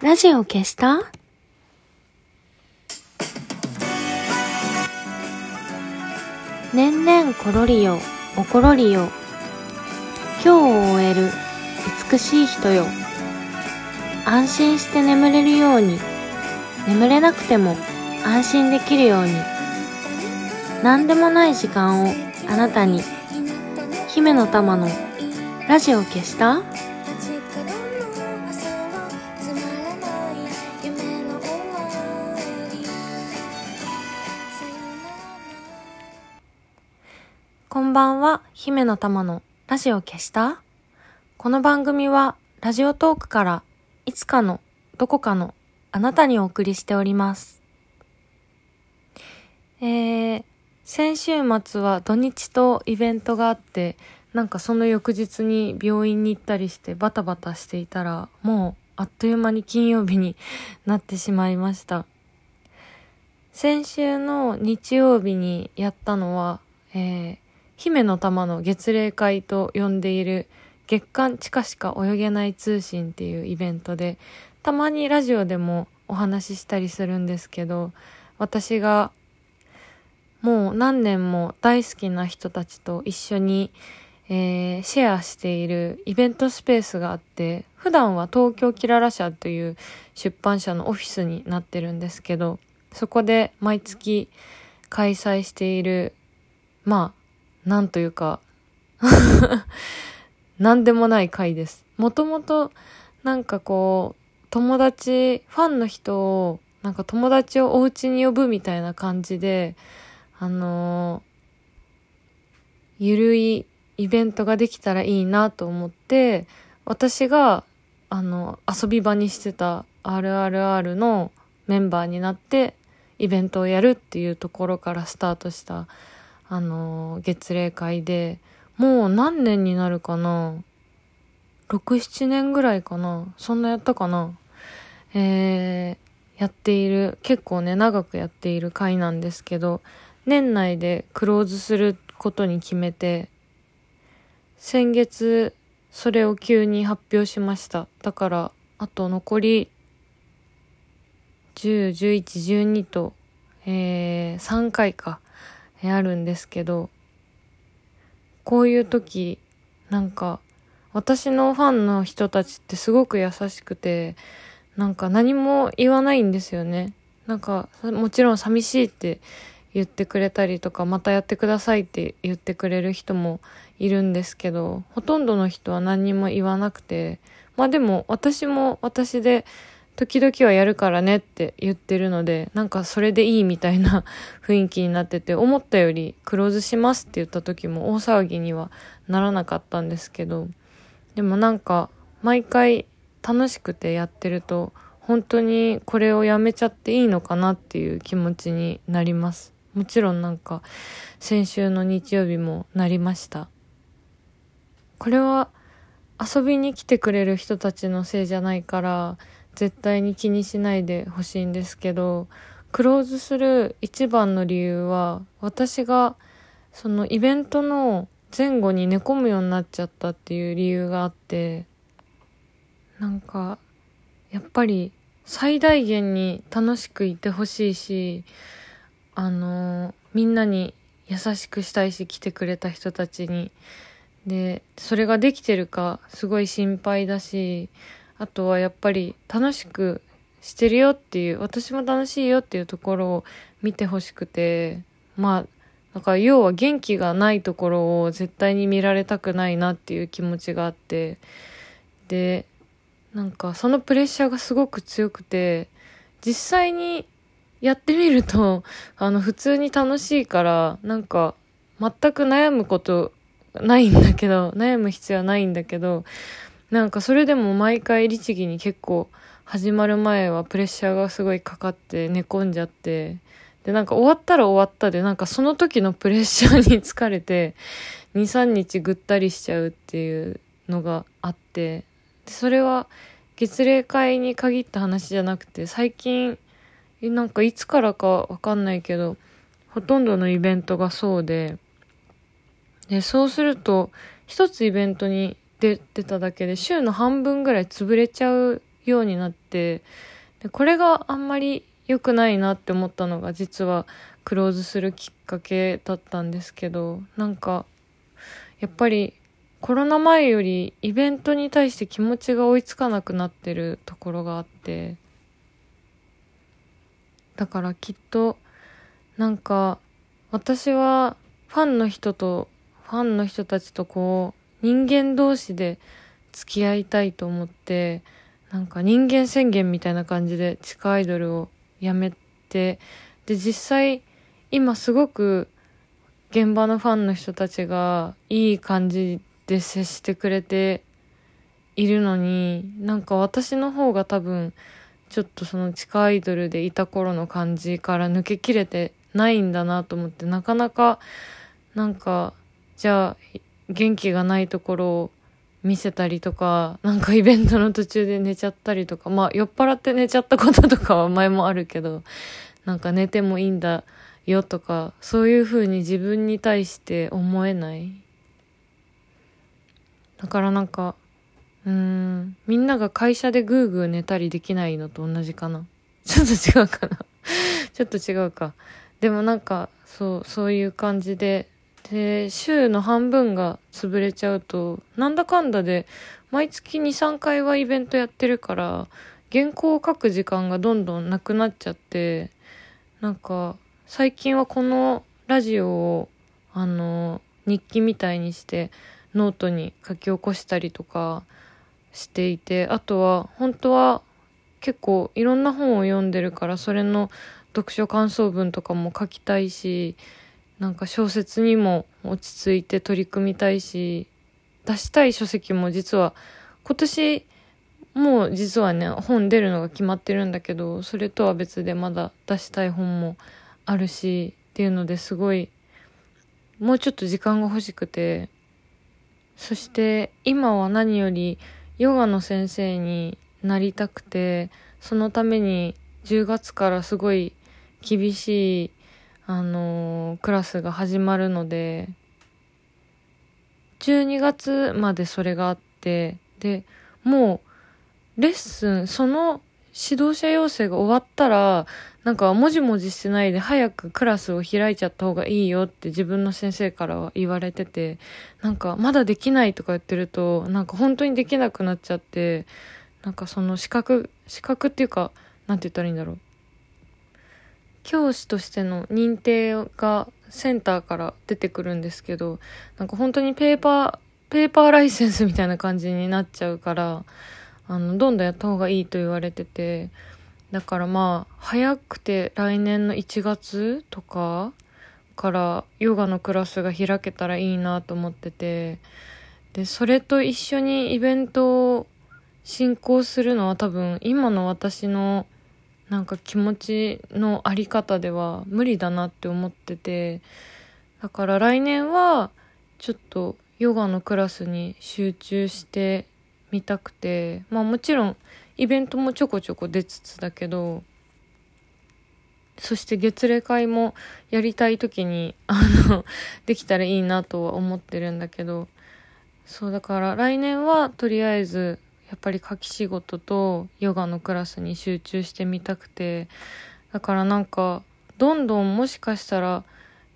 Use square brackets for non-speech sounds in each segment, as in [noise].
ラジオ消した？年々ころりよ、おころりよ。今日を終える美しい人よ。安心して眠れるように、眠れなくても安心できるように。何でもない時間をあなたに。姫の玉のラジオ消した？ばんは、姫の玉のラジオ消した？この番組はラジオトークからいつかのどこかのあなたにお送りしております。えー、先週末は土日とイベントがあって、なんかその翌日に病院に行ったりしてバタバタしていたら、もうあっという間に金曜日になってしまいました。先週の日曜日にやったのは、えー、姫の玉の月例会と呼んでいる月刊地下しか泳げない通信っていうイベントで、たまにラジオでもお話ししたりするんですけど、私がもう何年も大好きな人たちと一緒に、えーシェアしているイベントスペースがあって、普段は東京キララ社という出版社のオフィスになってるんですけど、そこで毎月開催している、まあ、なんというか、[laughs] なんでもない会です。もともと、なんかこう、友達、ファンの人を、なんか友達をお家に呼ぶみたいな感じで、あのーゆるいイベントができたらいいなと思って、私が、あの、遊び場にしてた RRR のメンバーになって、イベントをやるっていうところからスタートした、あの月例会で、もう何年になるかな ?6、7年ぐらいかな？そんなやったかな？えー、やっている、結構ね、長くやっている会なんですけど、年内でクローズすることに決めて、先月、それを急に発表しました。だから、あと残り、10、11、12と、えー、3回か、あるんですけど、こういう時、なんか、私のファンの人たちってすごく優しくて、なんか何も言わないんですよね。なんか、もちろん寂しいって言ってくれたりとか、またやってくださいって言ってくれる人もいるんですけど、ほとんどの人は何にも言わなくて、まあでも私も私で時々はやるからねって言ってるので、なんかそれでいいみたいな [laughs] 雰囲気になってて、思ったよりクローズしますって言った時も大騒ぎにはならなかったんですけど、でもなんか毎回楽しくてやってると、本当にこれをやめちゃっていいのかなっていう気持ちになります。もちろんなんか先週の日曜日もなりました。これは遊びに来てくれる人たちのせいじゃないから絶対に気にしないでほしいんですけどクローズする一番の理由は私がそのイベントの前後に寝込むようになっちゃったっていう理由があってなんかやっぱり最大限に楽しくいてほしいしあのみんなに優しくしたいし来てくれた人たちに。でそれができてるかすごい心配だしあとはやっぱり楽しくしてるよっていう私も楽しいよっていうところを見てほしくてまあだか要は元気がないところを絶対に見られたくないなっていう気持ちがあってでなんかそのプレッシャーがすごく強くて実際にやってみると [laughs] あの普通に楽しいからなんか全く悩むことないんだけど、悩む必要はないんだけど、なんかそれでも毎回律儀に結構始まる前はプレッシャーがすごいかかって寝込んじゃって、でなんか終わったら終わったでなんかその時のプレッシャーに疲れて2、3日ぐったりしちゃうっていうのがあって、でそれは月例会に限った話じゃなくて最近、なんかいつからかわかんないけど、ほとんどのイベントがそうで、で、そうすると、一つイベントに出てただけで、週の半分ぐらい潰れちゃうようになってでこれがあんまり良くないなって思ったのが実はクローズするきっかけだったんですけどなんかやっぱりコロナ前よりイベントに対して気持ちが追いつかなくなってるところがあってだからきっとなんか私はファンの人とファンの人たちとこう人間同士で付き合いたいと思ってなんか人間宣言みたいな感じで地下アイドルをやめてで実際今すごく現場のファンの人たちがいい感じで接してくれているのになんか私の方が多分ちょっとその地下アイドルでいた頃の感じから抜けきれてないんだなと思ってなかなかなんかじゃあ元気がないところを見せたりとかなんかイベントの途中で寝ちゃったりとかまあ酔っ払って寝ちゃったこととかは前もあるけどなんか寝てもいいんだよとかそういう風に自分に対して思えない。だからなんかうーんみんなが会社でグーグー寝たりできないのと同じかな。ちょっと違うかな。ちょっと違うか。でもなんかそうそういう感じでで週の半分が潰れちゃうとなんだかんだで毎月23回はイベントやってるから原稿を書く時間がどんどんなくなっちゃってなんか最近はこのラジオをあの日記みたいにしてノートに書き起こしたりとかしていてあとは本当は結構いろんな本を読んでるからそれの読書感想文とかも書きたいしなんか小説にも落ち着いて取り組みたいし出したい書籍も実は今年もう実はね本出るのが決まってるんだけどそれとは別でまだ出したい本もあるしっていうのですごいもうちょっと時間が欲しくてそして今は何よりヨガの先生になりたくてそのために10月からすごい厳しいあのー、クラスが始まるので12月までそれがあってでもうレッスンその指導者養成が終わったらなんかもじもじしてないで早くクラスを開いちゃった方がいいよって自分の先生からは言われてて、なんかまだできないとか言ってると、なんか本当にできなくなっちゃって、なんかその資格、資格っていうか、なんて言ったらいいんだろう。教師としての認定がセンターから出てくるんですけど、なんか本当にペーパー、ペーパーライセンスみたいな感じになっちゃうから、あの、どんどんやった方がいいと言われてて、だからまあ早くて来年の1月とかからヨガのクラスが開けたらいいなと思っててでそれと一緒にイベントを進行するのは多分今の私のなんか気持ちのあり方では無理だなって思っててだから来年はちょっとヨガのクラスに集中してみたくてまあもちろんイベントもちょこちょこ出つつだけど、そして月例会もやりたい時に、あの、[laughs] できたらいいなとは思ってるんだけど、そうだから来年はとりあえず、やっぱり書き仕事とヨガのクラスに集中してみたくて、だからなんか、どんどんもしかしたら、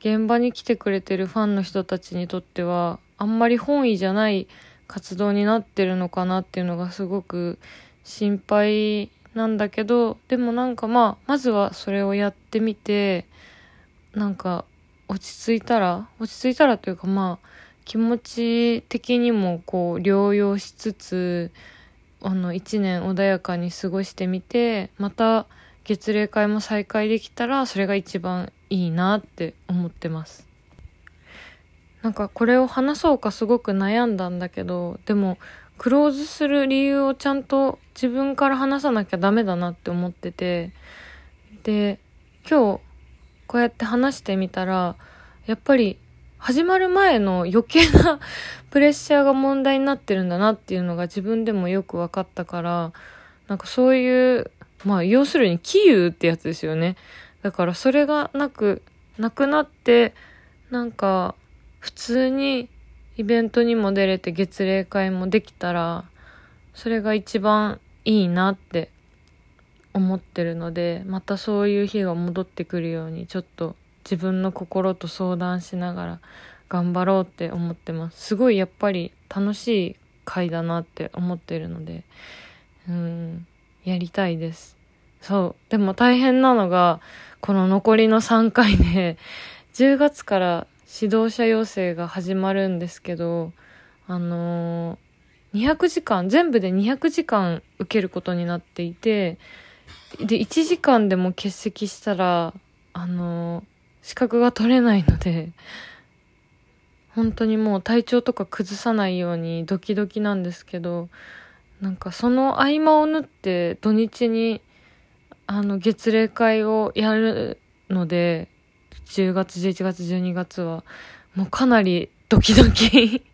現場に来てくれてるファンの人たちにとっては、あんまり本意じゃない活動になってるのかなっていうのがすごく心配なんだけどでもなんかまあまずはそれをやってみてなんか落ち着いたら落ち着いたらというかまあ気持ち的にもこう療養しつつあの1年穏やかに過ごしてみてまた月例会も再開できたらそれが一番いいなって思ってます。なんかこれを話そうかすごく悩んだんだけどでもクローズする理由をちゃんと自分から話さなきゃダメだなって思ってて、で、今日こうやって話してみたら、やっぱり始まる前の余計な [laughs] プレッシャーが問題になってるんだなっていうのが自分でもよく分かったから、なんかそういう、まあ要するに杞憂ってやつですよね。だからそれがなく、なくなって、なんか普通にイベントにも出れて月例会もできたら、それが一番いいなって思ってるのでまたそういう日が戻ってくるようにちょっと自分の心と相談しながら頑張ろうって思ってます。すごいやっぱり楽しい回だなって思ってるのでうんやりたいです。そう。でも大変なのがこの残りの3回で [laughs] 10月から指導者養成が始まるんですけどあのー、200時間全部で200時間受けることになっていてで1時間でも欠席したらあの、資格が取れないので本当にもう体調とか崩さないようにドキドキなんですけどなんかその合間を縫って土日にあの月例会をやるので10月11月12月はもうかなりドキドキ。[laughs]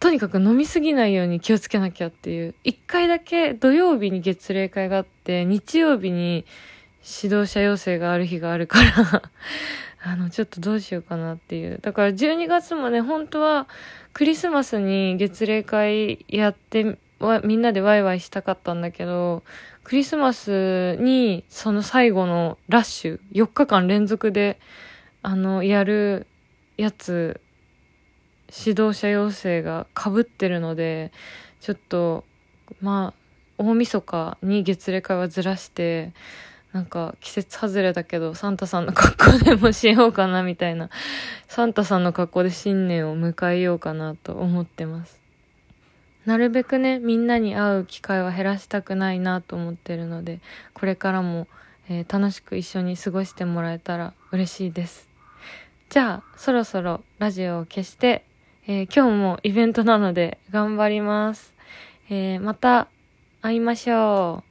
とにかく飲みすぎないように気をつけなきゃっていう。一回だけ土曜日に月例会があって日曜日に指導者要請がある日があるから [laughs] あの、ちょっとどうしようかなっていう。だから12月もね、本当はクリスマスに月例会やってみんなでワイワイしたかったんだけど、クリスマスにその最後のラッシュ、4日間連続で、あの、やるやつ、指導者要請が被ってるので、ちょっと、まあ、大晦日に月例会はずらして、なんか季節外れだけどサンタさんの格好でもしようかなみたいな、サンタさんの格好で新年を迎えようかなと思ってます。なるべくね、みんなに会う機会は減らしたくないなと思ってるので、これからも、えー、楽しく一緒に過ごしてもらえたら嬉しいです。じゃあ、そろそろラジオを消して、えー、今日もイベントなので頑張ります。えー、また会いましょう。